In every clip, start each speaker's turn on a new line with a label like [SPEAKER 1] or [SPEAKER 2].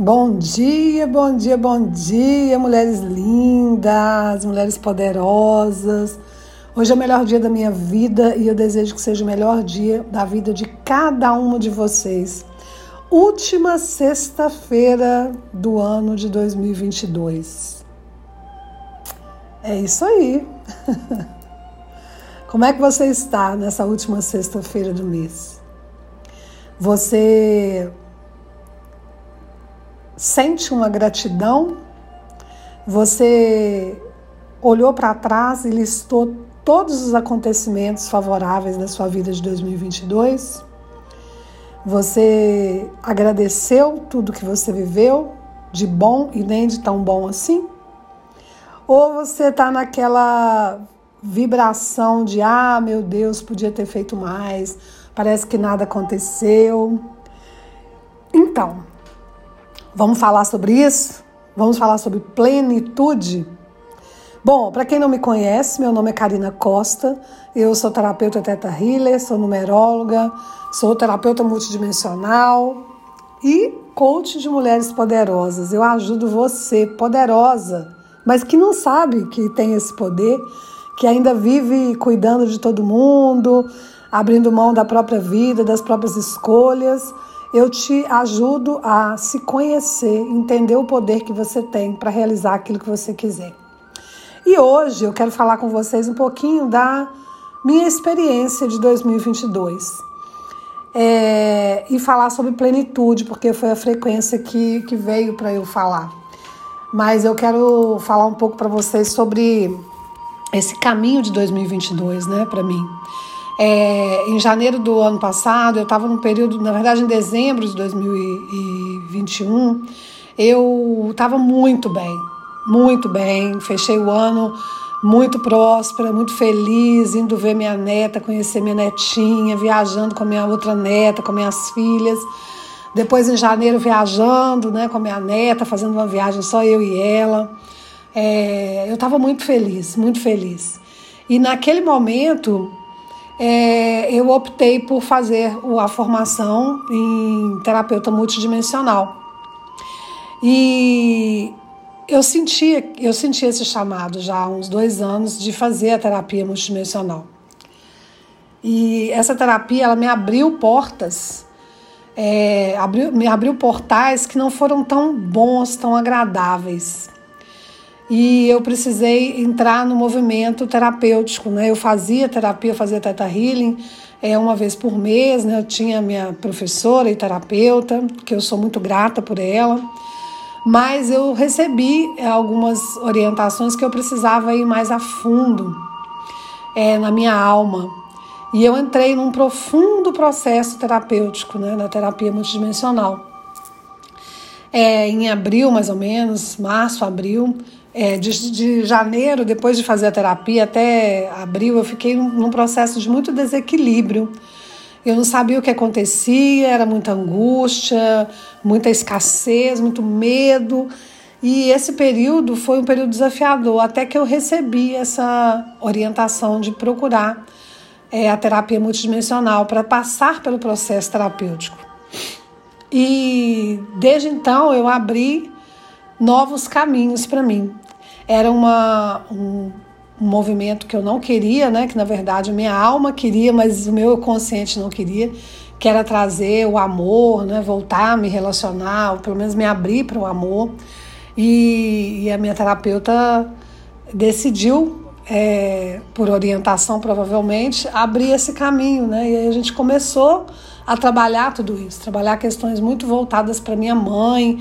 [SPEAKER 1] Bom dia, bom dia, bom dia, mulheres lindas, mulheres poderosas. Hoje é o melhor dia da minha vida e eu desejo que seja o melhor dia da vida de cada uma de vocês. Última sexta-feira do ano de 2022. É isso aí. Como é que você está nessa última sexta-feira do mês? Você sente uma gratidão, você olhou para trás e listou todos os acontecimentos favoráveis da sua vida de 2022. Você agradeceu tudo que você viveu, de bom e nem de tão bom assim? Ou você está naquela vibração de ah, meu Deus, podia ter feito mais, parece que nada aconteceu. Então, Vamos falar sobre isso? Vamos falar sobre plenitude? Bom, para quem não me conhece, meu nome é Karina Costa, eu sou terapeuta Teta Healer, sou numeróloga, sou terapeuta multidimensional e coach de mulheres poderosas. Eu ajudo você, poderosa, mas que não sabe que tem esse poder, que ainda vive cuidando de todo mundo, abrindo mão da própria vida, das próprias escolhas eu te ajudo a se conhecer, entender o poder que você tem para realizar aquilo que você quiser. E hoje eu quero falar com vocês um pouquinho da minha experiência de 2022 é, e falar sobre plenitude, porque foi a frequência que, que veio para eu falar. Mas eu quero falar um pouco para vocês sobre esse caminho de 2022, né, para mim. É, em janeiro do ano passado, eu estava num período, na verdade, em dezembro de 2021, eu estava muito bem, muito bem. Fechei o ano muito próspera, muito feliz, indo ver minha neta, conhecer minha netinha, viajando com a minha outra neta, com minhas filhas. Depois, em janeiro, viajando né, com a minha neta, fazendo uma viagem só eu e ela. É, eu estava muito feliz, muito feliz. E naquele momento, é, eu optei por fazer a formação em terapeuta multidimensional. E eu sentia, eu senti esse chamado já há uns dois anos de fazer a terapia multidimensional. E essa terapia ela me abriu portas, é, abriu, me abriu portais que não foram tão bons, tão agradáveis e eu precisei entrar no movimento terapêutico, né? Eu fazia terapia, fazia Teta Healing é, uma vez por mês, né? Eu tinha minha professora e terapeuta, que eu sou muito grata por ela, mas eu recebi algumas orientações que eu precisava ir mais a fundo é, na minha alma. E eu entrei num profundo processo terapêutico, né? Na terapia multidimensional. É, em abril, mais ou menos, março, abril, é, de, de, janeiro, depois de fazer a terapia, até abril, eu fiquei num processo de muito desequilíbrio. Eu não sabia o que acontecia, era muita angústia, muita escassez, muito medo. E esse período foi um período desafiador, até que eu recebi essa orientação de procurar é, a terapia multidimensional para passar pelo processo terapêutico. E desde então eu abri novos caminhos para mim era uma, um, um movimento que eu não queria, né? Que na verdade minha alma queria, mas o meu consciente não queria, que era trazer o amor, né? Voltar a me relacionar, ou pelo menos me abrir para o amor. E, e, a minha terapeuta decidiu, é, por orientação provavelmente, abrir esse caminho, né? E aí a gente começou a trabalhar tudo isso, trabalhar questões muito voltadas para minha mãe,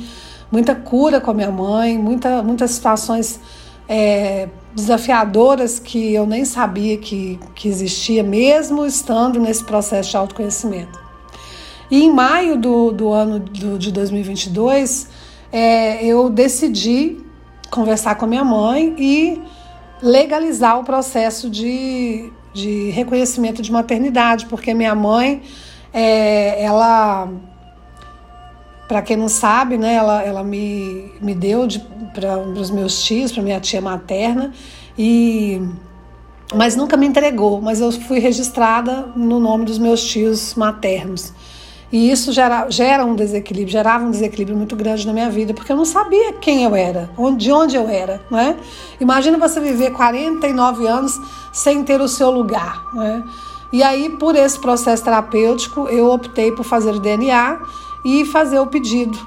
[SPEAKER 1] muita cura com a minha mãe, muita, muitas situações é, desafiadoras que eu nem sabia que, que existia, mesmo estando nesse processo de autoconhecimento. E em maio do, do ano do, de 2022, é, eu decidi conversar com a minha mãe e legalizar o processo de, de reconhecimento de maternidade, porque minha mãe, é, ela para quem não sabe, né, ela, ela me, me deu para os meus tios, para minha tia materna, e mas nunca me entregou, mas eu fui registrada no nome dos meus tios maternos. E isso gera, gera um desequilíbrio, gerava um desequilíbrio muito grande na minha vida, porque eu não sabia quem eu era, de onde eu era, né? Imagina você viver 49 anos sem ter o seu lugar, né? E aí, por esse processo terapêutico, eu optei por fazer o DNA e fazer o pedido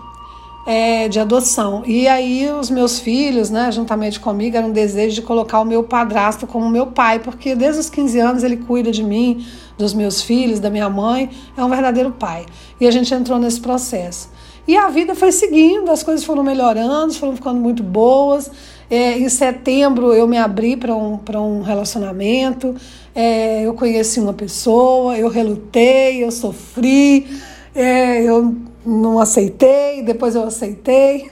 [SPEAKER 1] é, de adoção. E aí os meus filhos, né, juntamente comigo, era um desejo de colocar o meu padrasto como meu pai, porque desde os 15 anos ele cuida de mim, dos meus filhos, da minha mãe, é um verdadeiro pai. E a gente entrou nesse processo. E a vida foi seguindo, as coisas foram melhorando, foram ficando muito boas. É, em setembro eu me abri para um, um relacionamento, é, eu conheci uma pessoa, eu relutei, eu sofri, é, eu não aceitei, depois eu aceitei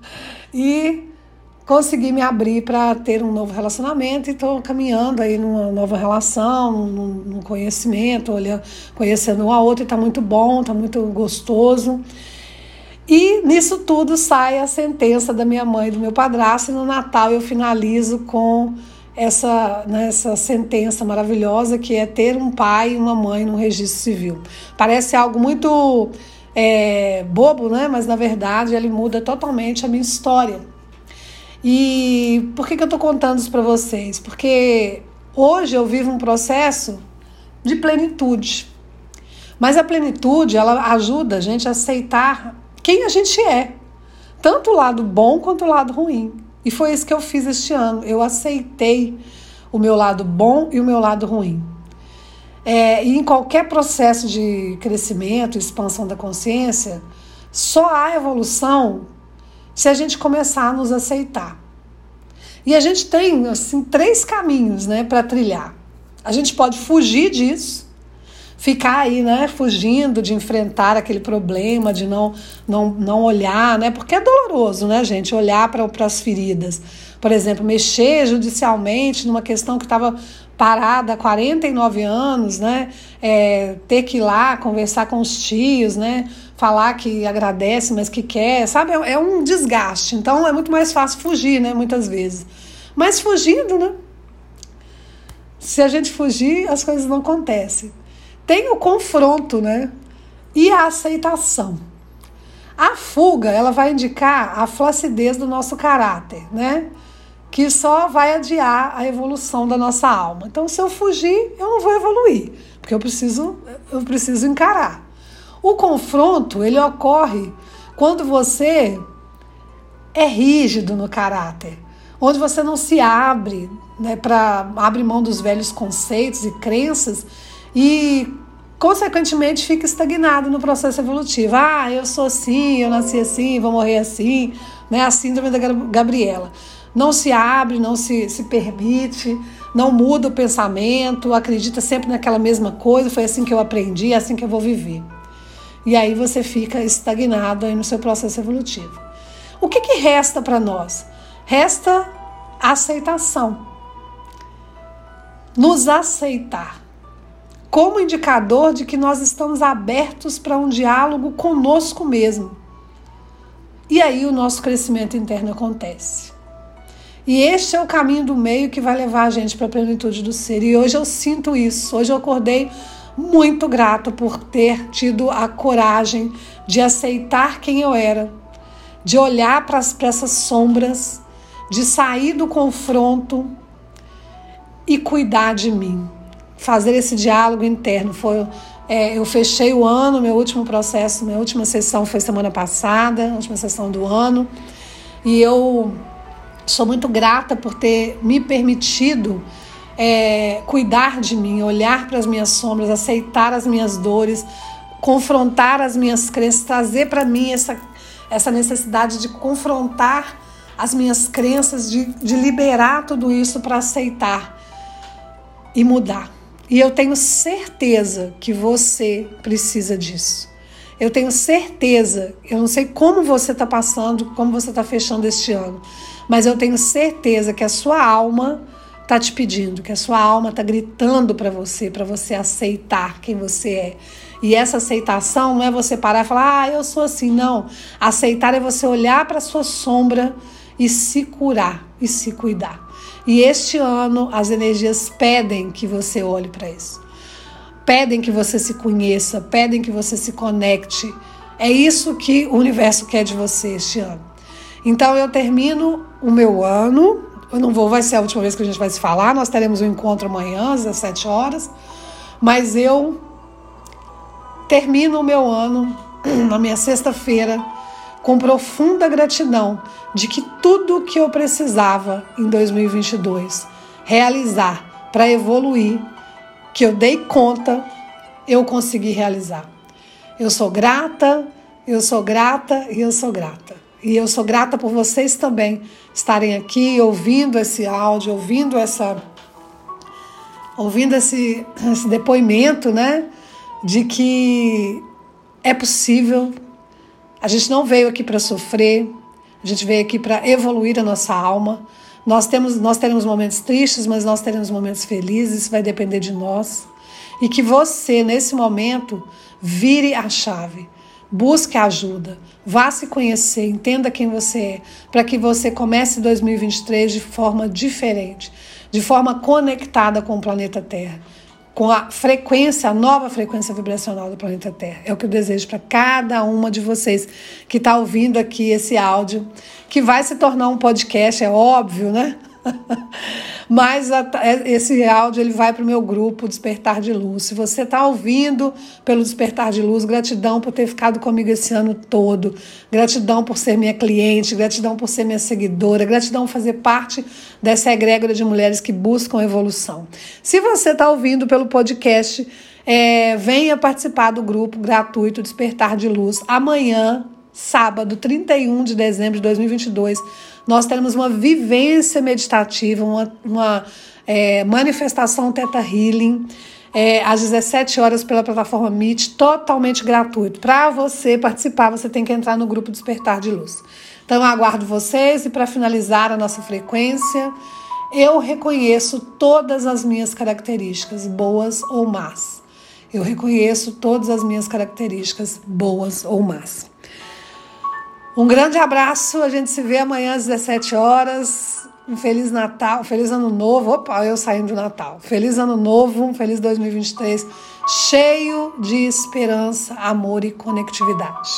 [SPEAKER 1] e consegui me abrir para ter um novo relacionamento e estou caminhando aí numa nova relação, num, num conhecimento, olhando, conhecendo um a outro e está muito bom, está muito gostoso. E nisso tudo sai a sentença da minha mãe e do meu padrasto, e no Natal eu finalizo com essa, né, essa sentença maravilhosa que é ter um pai e uma mãe no registro civil. Parece algo muito é, bobo, né? Mas na verdade ele muda totalmente a minha história. E por que, que eu estou contando isso para vocês? Porque hoje eu vivo um processo de plenitude. Mas a plenitude, ela ajuda a gente a aceitar quem a gente é, tanto o lado bom quanto o lado ruim. E foi isso que eu fiz este ano. Eu aceitei o meu lado bom e o meu lado ruim. É, e em qualquer processo de crescimento, expansão da consciência, só há evolução se a gente começar a nos aceitar. E a gente tem assim três caminhos, né, para trilhar. A gente pode fugir disso, ficar aí, né, fugindo de enfrentar aquele problema, de não não, não olhar, né, porque é doloroso, né, gente, olhar para as feridas. Por exemplo, mexer judicialmente numa questão que estava parada há 49 anos, né? É, ter que ir lá conversar com os tios, né? Falar que agradece, mas que quer, sabe? É, é um desgaste. Então é muito mais fácil fugir, né? Muitas vezes. Mas fugindo, né? Se a gente fugir, as coisas não acontecem. Tem o confronto, né? E a aceitação. A fuga, ela vai indicar a flacidez do nosso caráter, né? que só vai adiar a evolução da nossa alma. Então, se eu fugir, eu não vou evoluir, porque eu preciso, eu preciso encarar. O confronto, ele ocorre quando você é rígido no caráter, onde você não se abre, né, para abrir mão dos velhos conceitos e crenças e consequentemente fica estagnado no processo evolutivo. Ah, eu sou assim, eu nasci assim, vou morrer assim, né? A síndrome da Gabriela não se abre, não se, se permite, não muda o pensamento, acredita sempre naquela mesma coisa, foi assim que eu aprendi, é assim que eu vou viver. E aí você fica estagnado aí no seu processo evolutivo. O que, que resta para nós? Resta aceitação. Nos aceitar como indicador de que nós estamos abertos para um diálogo conosco mesmo. E aí o nosso crescimento interno acontece. E este é o caminho do meio que vai levar a gente para a plenitude do ser. E hoje eu sinto isso. Hoje eu acordei muito grato por ter tido a coragem de aceitar quem eu era, de olhar para essas sombras, de sair do confronto e cuidar de mim. Fazer esse diálogo interno. Foi, é, eu fechei o ano, meu último processo, minha última sessão foi semana passada, última sessão do ano. E eu Sou muito grata por ter me permitido é, cuidar de mim, olhar para as minhas sombras, aceitar as minhas dores, confrontar as minhas crenças, trazer para mim essa, essa necessidade de confrontar as minhas crenças, de, de liberar tudo isso para aceitar e mudar. E eu tenho certeza que você precisa disso. Eu tenho certeza, eu não sei como você está passando, como você está fechando este ano, mas eu tenho certeza que a sua alma está te pedindo, que a sua alma está gritando para você, para você aceitar quem você é. E essa aceitação não é você parar e falar, ah, eu sou assim. Não. Aceitar é você olhar para a sua sombra e se curar e se cuidar. E este ano as energias pedem que você olhe para isso. pedem que você se conheça, pedem que você se conecte. É isso que o universo quer de você este ano. Então eu termino o meu ano. Eu não vou, vai ser a última vez que a gente vai se falar. Nós teremos um encontro amanhã às 17 horas. Mas eu termino o meu ano na minha sexta-feira com profunda gratidão de que tudo o que eu precisava em 2022 realizar para evoluir, que eu dei conta, eu consegui realizar. Eu sou grata, eu sou grata e eu sou grata. E eu sou grata por vocês também estarem aqui ouvindo esse áudio, ouvindo essa ouvindo esse, esse depoimento, né, de que é possível. A gente não veio aqui para sofrer, a gente veio aqui para evoluir a nossa alma. Nós temos nós teremos momentos tristes, mas nós teremos momentos felizes, isso vai depender de nós. E que você nesse momento vire a chave Busque ajuda, vá se conhecer, entenda quem você é, para que você comece 2023 de forma diferente, de forma conectada com o planeta Terra, com a frequência, a nova frequência vibracional do planeta Terra. É o que eu desejo para cada uma de vocês que está ouvindo aqui esse áudio, que vai se tornar um podcast, é óbvio, né? Mas a, é, esse áudio ele vai para o meu grupo Despertar de Luz. Se você está ouvindo pelo Despertar de Luz, gratidão por ter ficado comigo esse ano todo. Gratidão por ser minha cliente, gratidão por ser minha seguidora, gratidão por fazer parte dessa egrégora de mulheres que buscam evolução. Se você está ouvindo pelo podcast, é, venha participar do grupo gratuito Despertar de Luz amanhã, sábado, 31 de dezembro de 2022 nós teremos uma vivência meditativa, uma, uma é, manifestação Teta Healing. É, às 17 horas pela plataforma Meet, totalmente gratuito. Para você participar, você tem que entrar no grupo Despertar de Luz. Então, eu aguardo vocês e para finalizar a nossa frequência, eu reconheço todas as minhas características, boas ou más. Eu reconheço todas as minhas características, boas ou más. Um grande abraço, a gente se vê amanhã às 17 horas. Um feliz Natal, feliz ano novo. Opa, eu saindo do Natal. Feliz ano novo, um feliz 2023, cheio de esperança, amor e conectividade.